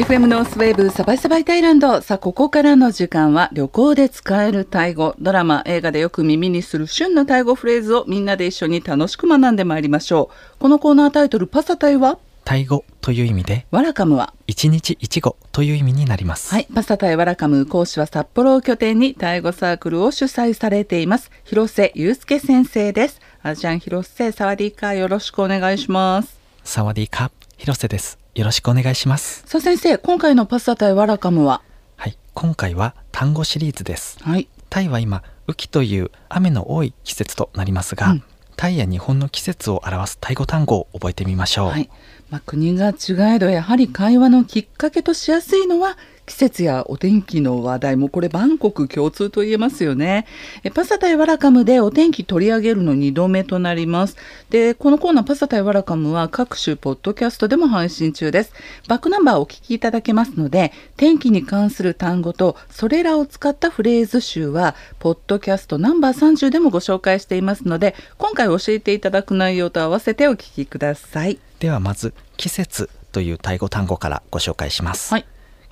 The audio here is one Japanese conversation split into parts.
FM ノースウェーブサバイサバイタイランドさあここからの時間は旅行で使えるタイ語。ドラマ映画でよく耳にする旬のタイ語フレーズをみんなで一緒に楽しく学んでまいりましょう。このコーナータイトルパサタイは？タイ語という意味でワラカムは？一日一語という意味になります。はいパサタイワラカム講師は札幌を拠点にタイ語サークルを主催されています。広瀬祐介先生です。あじゃん広瀬サワディーカーよろしくお願いします。サワディーカ広瀬ですよろしくお願いします。さあ先生今回のパサタイワラカムは？はい今回は単語シリーズです。はい。タイは今雨季という雨の多い季節となりますが、うん。タイや日本の季節を表すタイ語単語を覚えてみましょう、はい。まあ、国が違えどやはり会話のきっかけとしやすいのは季節やお天気の話題もこれバンコク共通と言えますよね。えパサタイワラカムでお天気取り上げるの2度目となります。でこのコーナーパサタイワラカムは各種ポッドキャストでも配信中です。バックナンバーをお聞きいただけますので天気に関する単語とそれらを使ったフレーズ集はポッドキャストナンバー30でもご紹介していますので今回教えていただく内容と合わせてお聞きください。ではまず季節というタイ語単語からご紹介します、はい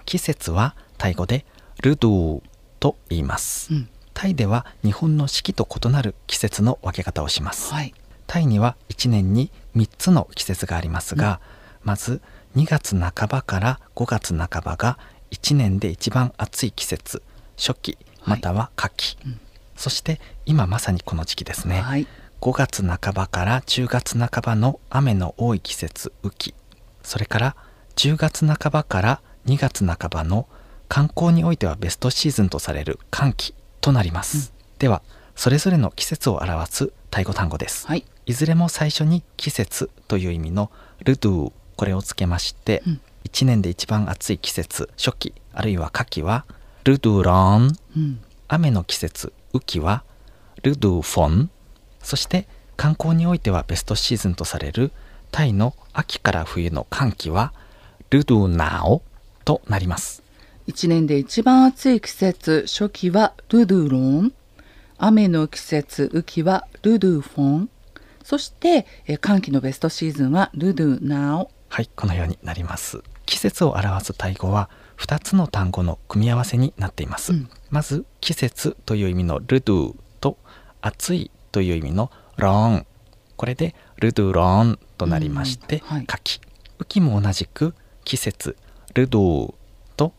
季節はタイ語でルドゥと言います、うん。タイでは日本の四季と異なる季節の分け方をします、はい。タイには1年に3つの季節がありますが、まず2月半ばから5月半ばが1年で一番暑い季節。初期または夏季、うん。そして今まさにこの時期ですね、はい。5月半ばから10月半ばの雨の多い季節雨季。それから10月半ばから2月半ばの観光においてはベストシーズンとされる寒季となります、ではそれぞれの季節を表すタイ語単語です、はい。いずれも最初に季節という意味のルドゥこれをつけまして、うん。1年で一番暑い季節初期あるいは夏季はルドゥロン。うん。雨の季節雨季はルドゥフォン。そして観光においてはベストシーズンとされるタイの秋から冬の寒季はルドゥナオとなります。一年で一番暑い季節初期はルドゥロン。雨の季節雨季はルドゥフォン。そしてえー寒気のベストシーズンはルドゥナオ。はいこのようになります。季節を表すタイ語は2つの単語の組み合わせになっています、うん。まず季節という意味のルドゥと暑いという意味のローン。これでルドゥローンとなりまして、うん。はい。夏季。雨季も同じく季節ルドゥと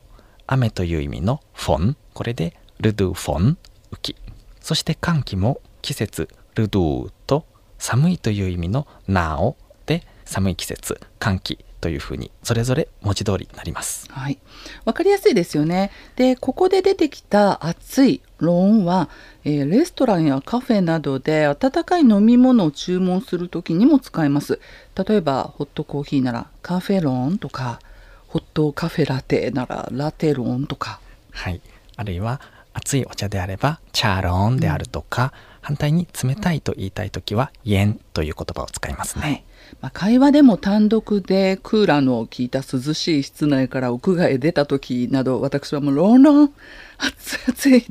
雨という意味のフォン。これでルドゥフォン雨季そして寒気も季節。ルドゥと寒いという意味のナオで寒い季節。寒気というふうにそれぞれ文字通りになります。はい。わかりやすいですよね。でここで出てきた暑いローンは、えーレストランやカフェなどで温かい飲み物を注文するときにも使えます。例えばホットコーヒーならカフェローンとかホットカフェラテならラテローンとか。はい。あるいは熱いお茶であればチャーローンであるとか、反対に冷たいと言いたい時はイエンという言葉を使いますね、はい。まあ、会話でも単独でクーラーの効いた涼しい室内から屋外へ出た時など私はもうロンロン暑い暑い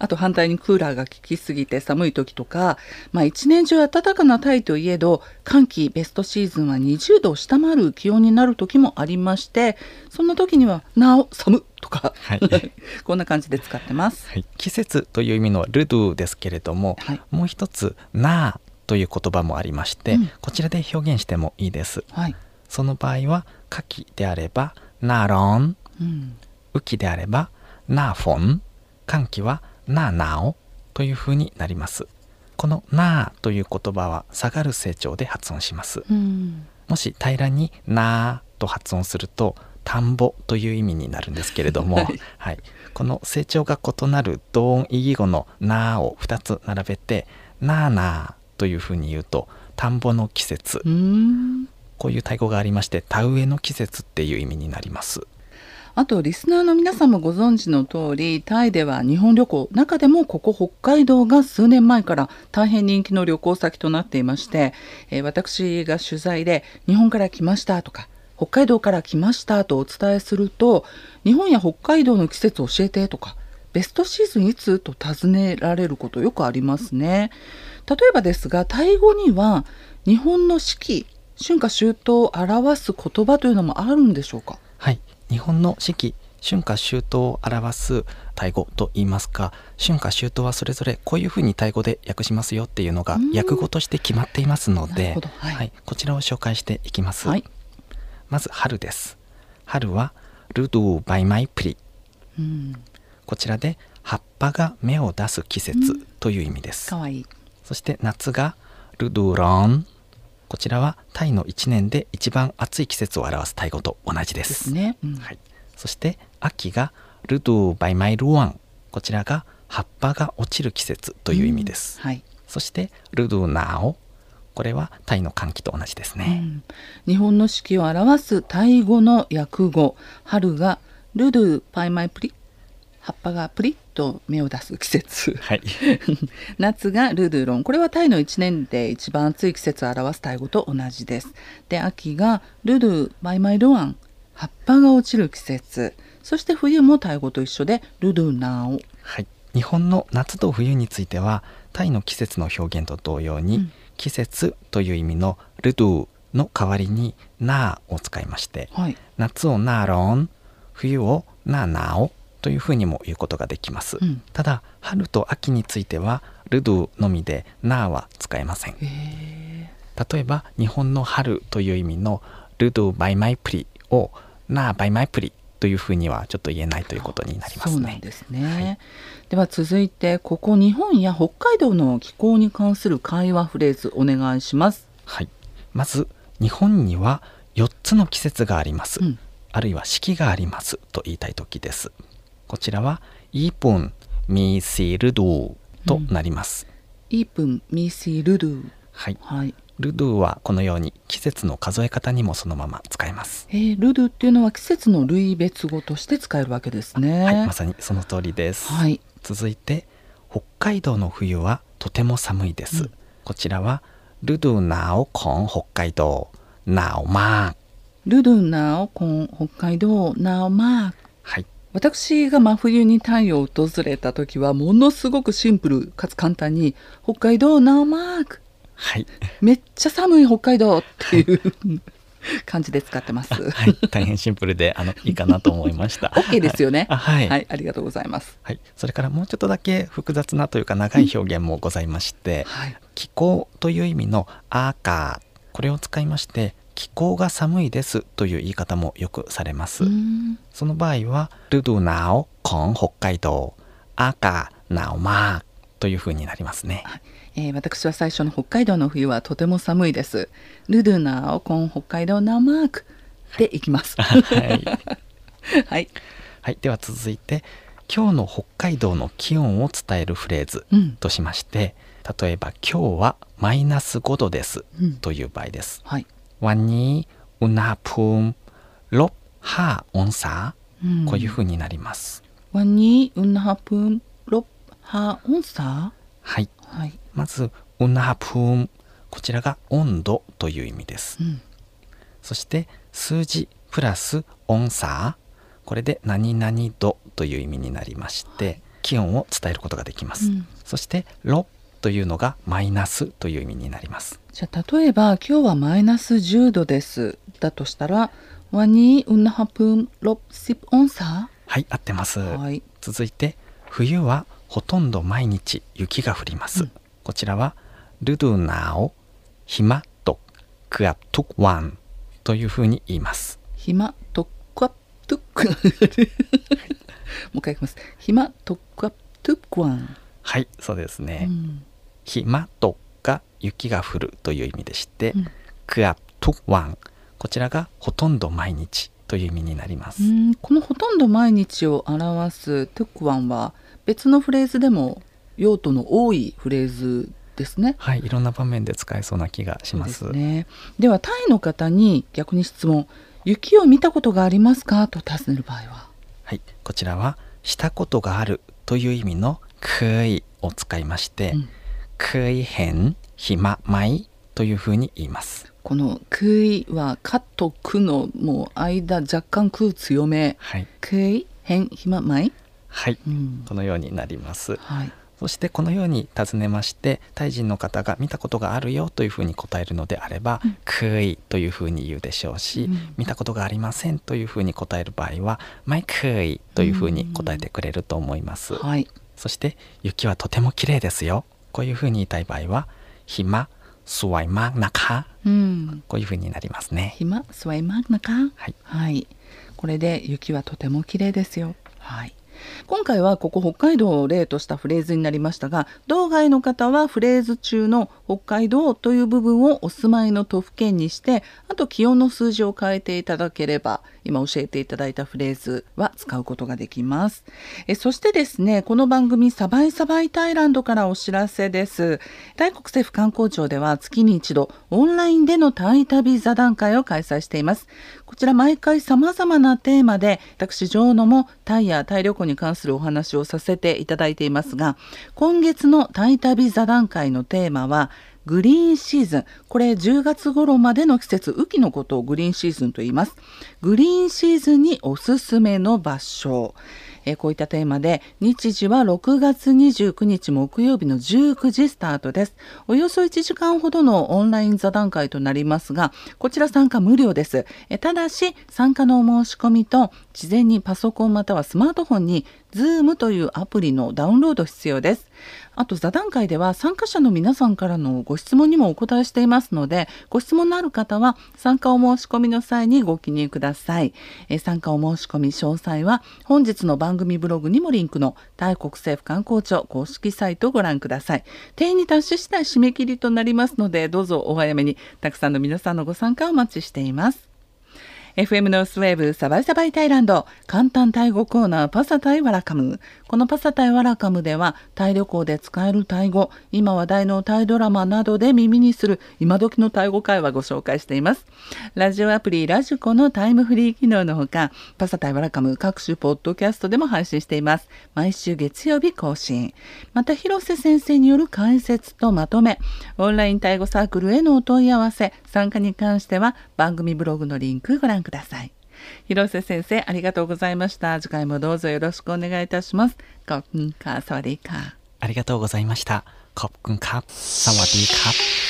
あと反対にクーラーが効きすぎて寒い時とか、まあ、一年中暖かなタイといえど寒気ベストシーズンは20度を下回る気温になる時もありましてそんな時には「なお寒」とか、はい。こんな感じで使ってます。はい、季節という意味のルドゥですけれども、はい。もう一つナーという言葉もありまして、うん。こちらで表現してもいいです。はい。その場合は夏季であればナーロンうん。雨季であればナーフォン寒季はナーナオというふうになります。このナーという言葉は下がる成長で発音します。うん。もし平らになーと発音すると田んぼという意味になるんですけれども、ははい。いこの成長が異なる同音異義語のなーを2つ並べてなーなーというふうに言うと田んぼの季節。うん。こういうタイ語がありまして田植えの季節っていう意味になりますあとリスナーの皆さんもご存知の通りタイでは日本旅行中でもここ北海道が数年前から大変人気の旅行先となっていまして、えー私が取材で日本から来ましたとか北海道から来ましたとお伝えすると日本や北海道の季節教えてとかベストシーズンいつと尋ねられることよくありますね。例えばですがタイ語には日本の四季春夏秋冬を表す言葉というのもあるんでしょうか？日本の四季春夏秋冬を表すタイ語と言いますか春夏秋冬はそれぞれこういうふうにタイ語で訳しますよっていうのがうん。訳語として決まっていますのでほど。はい。こちらを紹介していきます、はい。まず春です。春はルドゥバイマイプリ。うん。こちらで葉っぱが芽を出す季節という意味です、かわいい。そして夏がルドゥロンこちらはタイの1年で一番暑い季節を表すタイ語と同じでですすね、うん。はい、そして秋がルドゥバイマイルワン。こちらが葉っぱが落ちる季節という意味です、はい。そしてルドゥナオ。これはタイの寒気と同じですね、うん。日本の四季を表すタイ語の訳語。春がルドゥパイマイプリ。葉っぱがプリ。ッと芽を出す季節。はい。夏がルドゥロン。これはタイの1年で一番暑い季節を表すタイ語と同じです。で秋がルドゥバイマイルワン。葉っぱが落ちる季節。そして冬もタイ語と一緒でルドゥナオ。はい、日本の夏と冬についてはタイの季節の表現と同様に、うん。季節という意味のルドゥの代わりにナーを使いましてはい。夏をナーロン冬をナーナオというふうにも言うことができます、うん。ただ春と秋についてはルドゥのみでナーは使えません。へ例えば日本の春という意味のルドゥバイマイプリをナーバイマイプリというふうにはちょっと言えないということになりますそうなんねですね、では続いてここ日本や北海道の気候に関する会話フレーズお願いします。はい、まず日本には4つの季節があります、うん。あるいは四季がありますと言いたい時ですこちらはイープンミーシルドゥとなります、イープンミーシールドゥはい。はい。ルドゥはこのように季節の数え方にもそのまま使えます、えー、ルドゥっていうのは季節の類別語として使えるわけですね。はい。まさにその通りです、はい。続いて北海道の冬はとても寒いです、うん。こちらはルドゥナオコン北海道。ナオマールドゥナオコン北海道ナオマークはい私が真冬にタイを訪れた時はものすごくシンプルかつ簡単に北海道ナオマーク。はい。めっちゃ寒い北海道っていう感じで使ってます。はい、大変シンプルであのいいかなと思いました。OK ですよね。あはい、はい、ありがとうございます。はい、それからもうちょっとだけ複雑なというか長い表現もございまして、はい、気候という意味のアーカーこれを使いまして気候が寒いですという言い方もよくされます。その場合はルドゥナオコン北海道アーカーナオマーという風になりますね。えー私は最初の北海道の冬はとても寒いです。ルドゥナオコン北海道ナオマークでいきます。はい、はい、はい、では続いて今日の北海道の気温を伝えるフレーズうん、としまして例えば今日はマイナス5度ですうん、という場合です。はい、 วันนี้อุณหภูมิลบ5องศาうんこういう風になります。ワニウンハプンロッハオンサはい。ーはい、まずウナハプームこちらが温度という意味ですう。ん、そして数字プラス音差これで何々度という意味になりまして気温を伝えることができます。うんそしてロ というのがマイナスという意味になります。じゃあ例えば今日はマイナス10度です。だとしたらワニウンハプンロッシプオンサはい、合ってます。ーはい、続いて冬はほとんど毎日雪が降ります、うん。こちらはルドゥナオヒマトクアトクワンというふうに言います。暇とっくわとっくもう一回いきます。暇とっくわとっくわん、はいそうですうね、んヒマトが雪が降るという意味でして、うんクアトクワンこちらがほとんど毎日という意味になります、うん。このほとんど毎日を表すトゥクワンは別のフレーズでも用途の多いフレーズですね。はい。いろんな場面で使えそうな気がします。ですね。ではタイの方に逆に質問雪を見たことがありますか？と尋ねる場合は。はい、こちらはしたことがあるという意味のくいを使いまして、うんくいへんひままいというふうに言います。この「くい」は「か」と「く」のもう間若干「く」強めはい、「くい」「へん」「ひままいはい、」うんこのようになります。はいそしてこのように尋ねましてタイ人の方が見たことがあるよというふうに答えるのであればうん「くい」というふうに言うでしょうし、うん見たことがありませんというふうに答える場合は「ไม่くい」というふうに答えてくれると思います。はい。そして雪はとても綺麗ですよ。こういうふうに言いたい場合は、ひま、すわいまなか。うん。こういうふうになりますね。ひま、スワイマーナカ。はい。はい。これで雪はとても綺麗ですよ。はい。今回はここ北海道を例としたフレーズになりましたが道外の方はフレーズ中の北海道という部分をお住まいの都府県にしてあと気温の数字を変えていただければ今教えていただいたフレーズは使うことができます。えそしてですねこの番組サバイサバイタイランドからお知らせです。タイ国政府観光庁では月に一度オンラインでのタイ旅座談会を開催しています。こちら毎回様々なテーマで私ジョーノもタイやタイ旅行に関するお話をさせていただいていますが今月のタイ旅座談会のテーマはグリーンシーズン。これ10月頃までの季節雨季のことをグリーンシーズンと言います。グリーンシーズンにおすすめの場所。えこういったテーマで日時は6月29日木曜日の19時スタートです。およそ1時間ほどのオンライン座談会となりますがこちら参加無料です。えただし参加のお申し込みと事前にパソコンまたはスマートフォンに Zoom というアプリのダウンロード必要です。あと座談会では参加者の皆さんからのご質問にもお答えしていますのでご質問のある方は参加お申し込みの際にご記入ください。え参加お申し込み詳細は本日の番組ブログにもリンクのタイ国政府観光庁公式サイトをご覧ください。定員に達し次第締め切りとなりますのでどうぞお早めにたくさんの皆さんのご参加をお待ちしています。FM ノースウェーブサバイサバイタイランド。簡単タイ語コーナーパサタイワラカム。このパサタイワラカムではタイ旅行で使えるタイ語今話題のタイドラマなどで耳にする今時のタイ語会話ご紹介しています。ラジオアプリラジコのタイムフリー機能のほかパサタイワラカム各種ポッドキャストでも配信しています。毎週月曜日更新。また広瀬先生による解説とまとめ。オンラインタイ語サークルへのお問い合わせ参加に関しては番組ブログのリンクご覧ください。ください。広瀬先生、ありがとうございました。次回もどうぞよろしくお願いいたします。コップンカー、サワディーカー。ありがとうございました。コップンカー、サワディーカー。